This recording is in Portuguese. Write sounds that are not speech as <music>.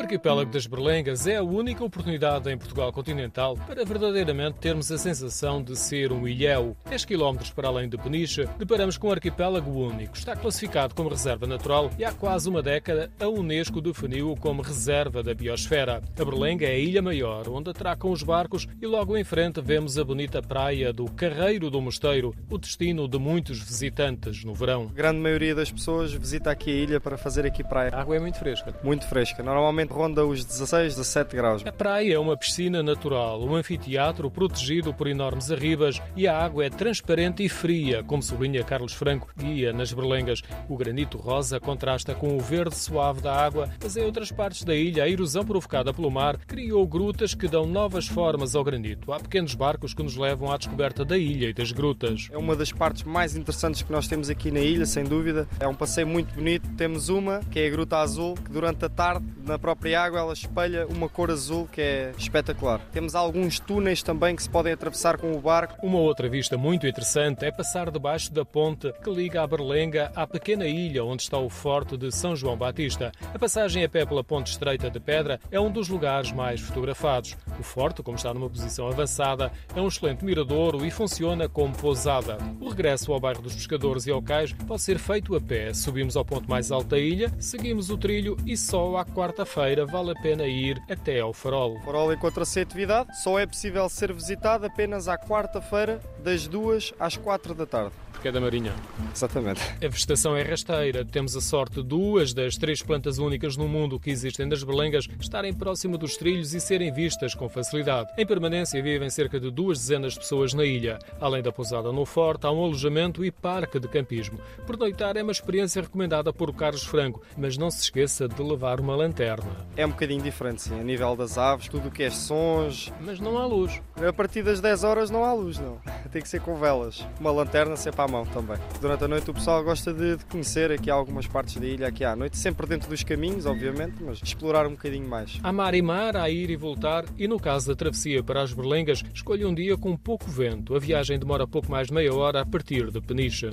O arquipélago das Berlengas é a única oportunidade em Portugal continental para verdadeiramente termos a sensação de ser um ilhéu. 10 km para além de Peniche, deparamos com um arquipélago único. Está classificado como reserva natural e há quase uma década a Unesco definiu-o como reserva da biosfera. A Berlenga é a ilha maior, onde atracam os barcos e logo em frente vemos a bonita praia do Carreiro do Mosteiro, o destino de muitos visitantes no verão. A grande maioria das pessoas visita aqui a ilha para fazer aqui praia. A água é muito fresca. Muito fresca. Normalmente ronda os 16, 17 graus. A praia é uma piscina natural, um anfiteatro protegido por enormes arribas e a água é transparente e fria, como sublinha Carlos Franco, guia nas Berlengas. O granito rosa contrasta com o verde suave da água, mas em outras partes da ilha a erosão provocada pelo mar criou grutas que dão novas formas ao granito. Há pequenos barcos que nos levam à descoberta da ilha e das grutas. É uma das partes mais interessantes que nós temos aqui na ilha, sem dúvida. É um passeio muito bonito. Temos uma, que é a Gruta Azul, que durante a tarde, na própria água, ela espelha uma cor azul que é espetacular. Temos alguns túneis também que se podem atravessar com o barco. Uma outra vista muito interessante é passar debaixo da ponte que liga a Berlenga à pequena ilha onde está o forte de São João Batista. A passagem a pé pela ponte estreita de pedra é um dos lugares mais fotografados. O forte, como está numa posição avançada, é um excelente miradouro e funciona como pousada. O regresso ao bairro dos Pescadores e ao Cais pode ser feito a pé. Subimos ao ponto mais alto da ilha, seguimos o trilho e só à quarta-feira vale a pena ir até ao farol. O farol encontra-se em atividade, só é possível ser visitado apenas à quarta-feira, das 2 às 4 da tarde. Porque é da Marinha. Exatamente. A vegetação é rasteira. Temos a sorte de duas das três plantas únicas no mundo que existem das berlengas estarem próximo dos trilhos e serem vistas com facilidade. Em permanência vivem cerca de duas dezenas de pessoas na ilha. Além da pousada no forte, há um alojamento e parque de campismo. Por noitar é uma experiência recomendada por Carlos Franco, mas não se esqueça de levar uma lanterna. É um bocadinho diferente, sim, a nível das aves, tudo o que é sons. Mas não há luz. A partir das 10 horas não há luz, não. <laughs> Tem que ser com velas. Uma lanterna sempre à mão também. Durante a noite o pessoal gosta de conhecer aqui algumas partes da ilha aqui à noite, sempre dentro dos caminhos, obviamente, mas explorar um bocadinho mais. Há mar e mar, a ir e voltar, e no caso da travessia para as Berlengas, escolha um dia com pouco vento. A viagem demora pouco mais de meia hora a partir de Peniche.